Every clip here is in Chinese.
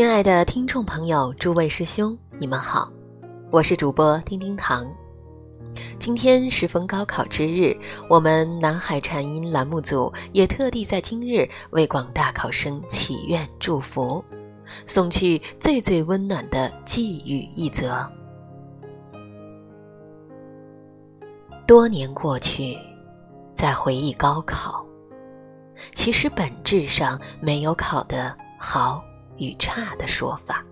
亲爱的听众朋友，诸位师兄，你们好，我是主播丁丁糖。今天适逢高考之日，我们南海禅音栏目组也特地在今日为广大考生祈愿祝福，送去最最温暖的寄语一则。多年过去，在回忆高考，其实本质上没有考得好。与差的说法，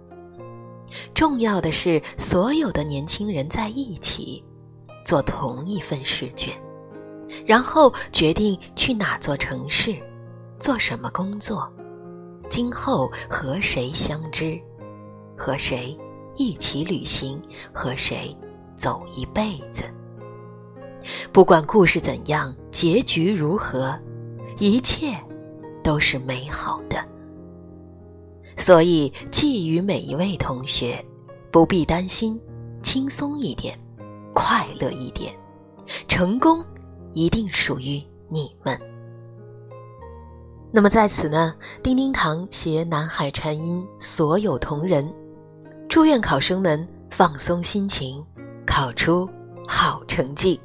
重要的是所有的年轻人在一起做同一份试卷，然后决定去哪座城市，做什么工作，今后和谁相知，和谁一起旅行，和谁走一辈子。不管故事怎样，结局如何，一切都是美好的。所以，寄予每一位同学，不必担心，轻松一点，快乐一点，成功一定属于你们。那么在此呢，叮叮堂携南海禅音所有同仁，祝愿考生们放松心情，考出好成绩。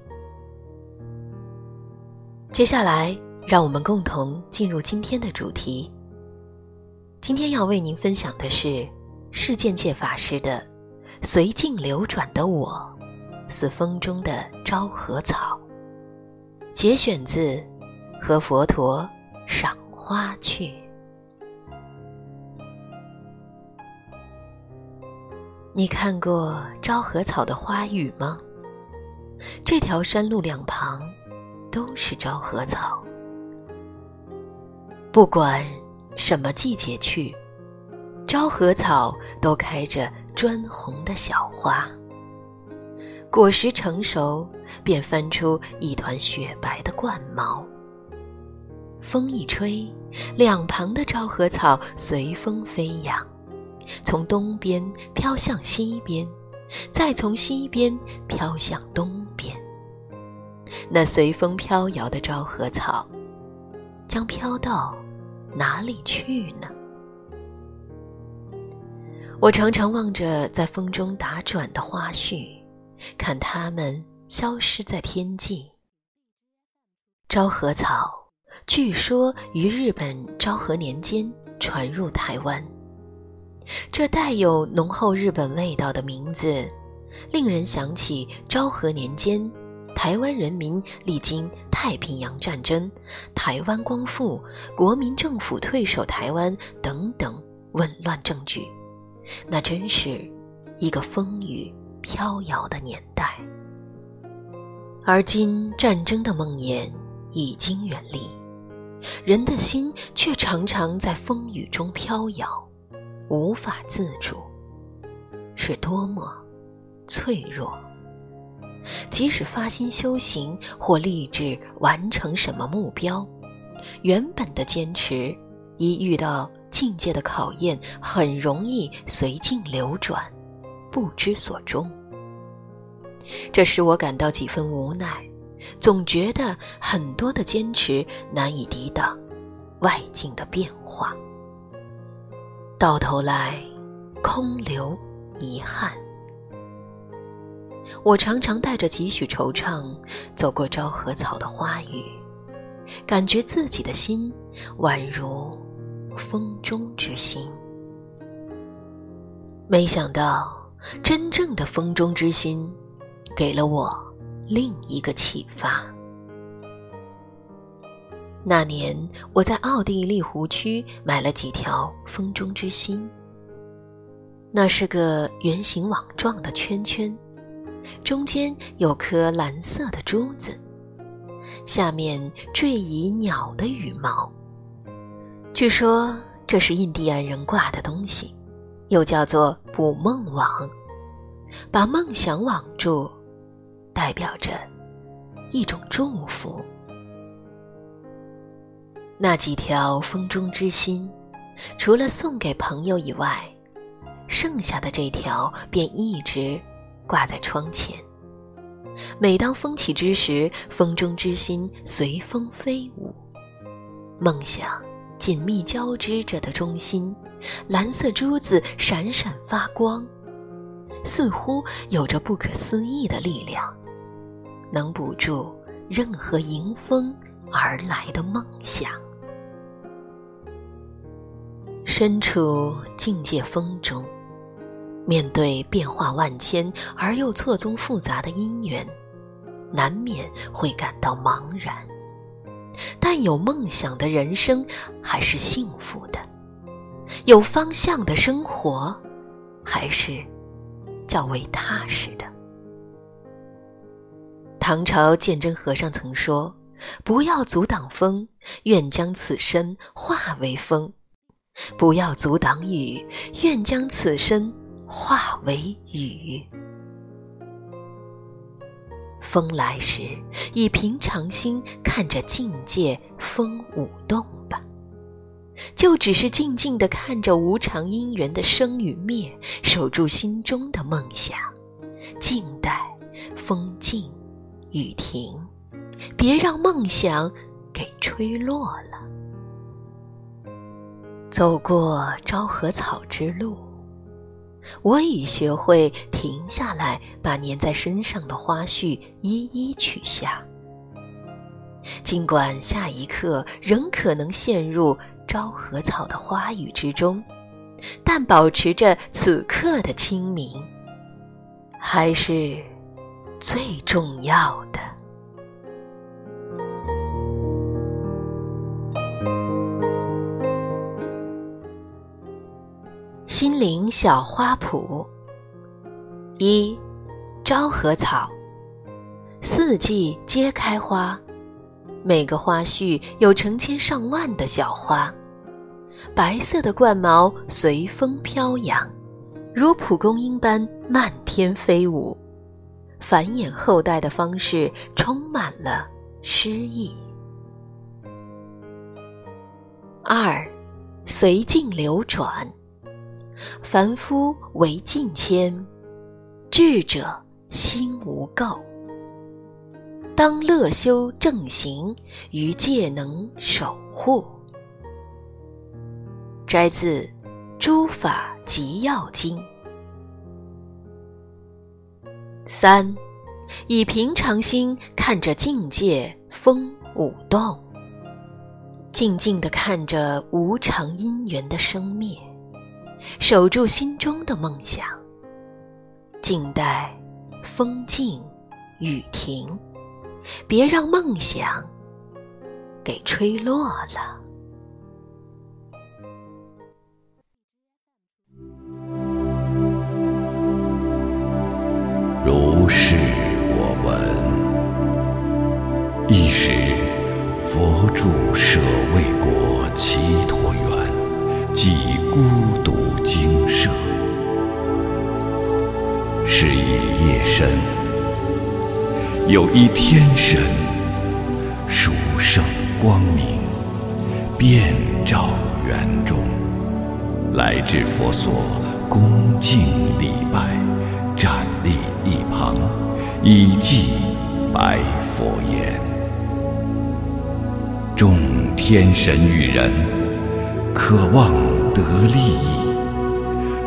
接下来，让我们共同进入今天的主题。今天要为您分享的是世间界法师的《随境流转的我，似风中的昭和草》，节选自《和佛陀赏花去》。你看过昭和草的花语吗？这条山路两旁都是昭和草，不管。什么季节去，昭和草都开着砖红的小花。果实成熟，便翻出一团雪白的冠毛。风一吹，两旁的昭和草随风飞扬，从东边飘向西边，再从西边飘向东边。那随风飘摇的昭和草，将飘到。哪里去呢？我常常望着在风中打转的花絮，看它们消失在天际。昭和草据说于日本昭和年间传入台湾，这带有浓厚日本味道的名字，令人想起昭和年间。台湾人民历经太平洋战争、台湾光复、国民政府退守台湾等等紊乱政局，那真是一个风雨飘摇的年代。而今战争的梦魇已经远离，人的心却常常在风雨中飘摇，无法自主，是多么脆弱。即使发心修行或立志完成什么目标，原本的坚持一遇到境界的考验，很容易随境流转，不知所终。这使我感到几分无奈，总觉得很多的坚持难以抵挡外境的变化，到头来空留遗憾。我常常带着几许惆怅走过昭和草的花语，感觉自己的心宛如风中之心。没想到，真正的风中之心，给了我另一个启发。那年，我在奥地利湖区买了几条风中之心，那是个圆形网状的圈圈。中间有颗蓝色的珠子，下面缀以鸟的羽毛。据说这是印第安人挂的东西，又叫做捕梦网，把梦想网住，代表着一种祝福。那几条风中之心，除了送给朋友以外，剩下的这条便一直。挂在窗前。每当风起之时，风中之心随风飞舞，梦想紧密交织着的中心，蓝色珠子闪闪发光，似乎有着不可思议的力量，能捕住任何迎风而来的梦想。身处境界风中，面对变化万千而又错综复杂的因缘，难免会感到茫然。但有梦想的人生还是幸福的，有方向的生活还是较为踏实的。唐朝鉴真和尚曾说：“不要阻挡风，愿将此身化为风；不要阻挡雨，愿将此身化为雨。”风来时，以平常心看着境界风舞动吧，就只是静静地看着无常因缘的生与灭，守住心中的梦想，静待风静雨停，别让梦想给吹落了。走过昭和草之路。我已学会停下来，把粘在身上的花絮一一取下。尽管下一刻仍可能陷入昭和草的花语之中，但保持着此刻的清明，还是最重要的。心灵小花圃。一，昭和草，四季皆开花，每个花序有成千上万的小花，白色的冠毛随风飘扬，如蒲公英般漫天飞舞，繁衍后代的方式充满了诗意。二，随境流转。凡夫唯境迁，智者心无垢。当乐修正行，于戒能守护。摘自《诸法集要经》。三，以平常心看着境界风舞动，静静地看着无常因缘的生灭。守住心中的梦想，静待风静雨停，别让梦想给吹落了。是以夜深，有一天神，殊胜光明，遍照园中，来至佛所，恭敬礼拜，站立一旁，以记白佛言：众天神与人，渴望得利益。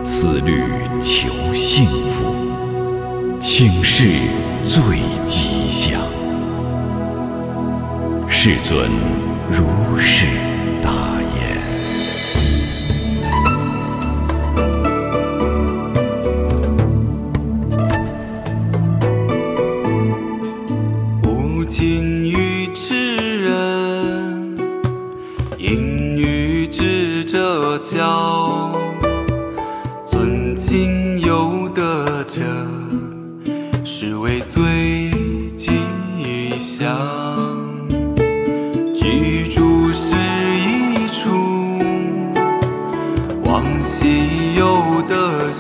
思虑求幸福，请示最吉祥。世尊如是答言。无尽于智人，应与智者交。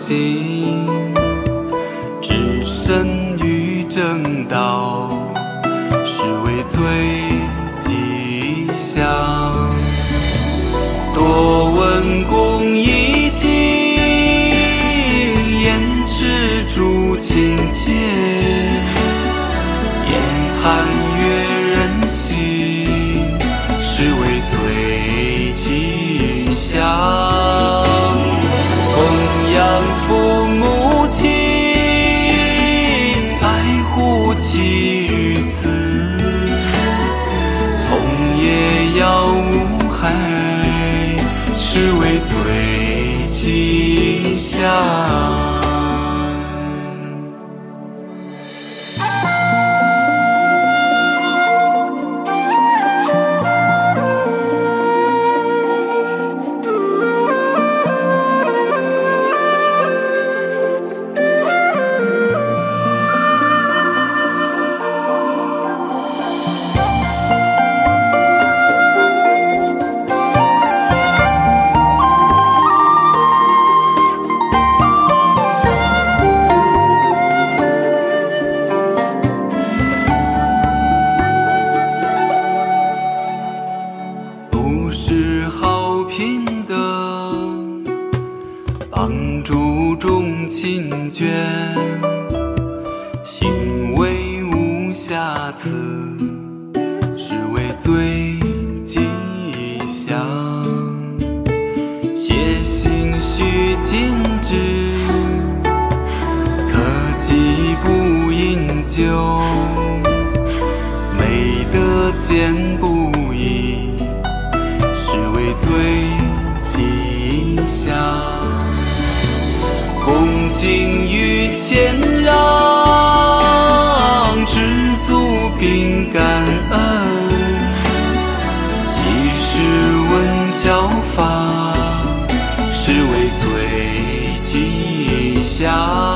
行，置身于正道，是为最吉祥。多闻公益经。境界，众亲眷，行为无瑕疵，是为最吉祥。写信须谨致，可记不饮酒，美德见不移。是为最吉祥，恭敬与谦让，知足并感恩，及时闻效法，是为最吉祥。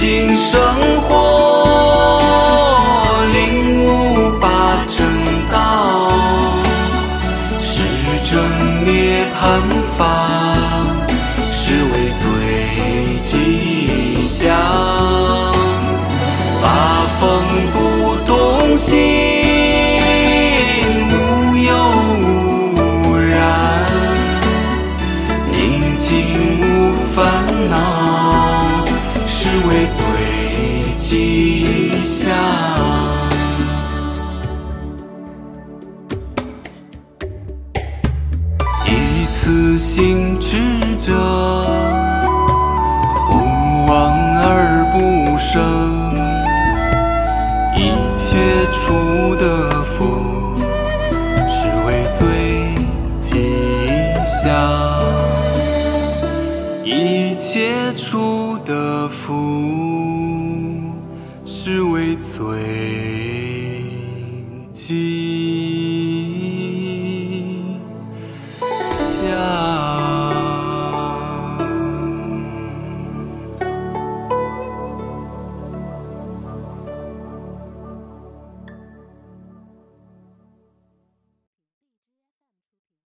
新生活，吉祥。一次性持者，无往而不胜。一切处得福，是为最吉祥。一切处得福，只为醉今。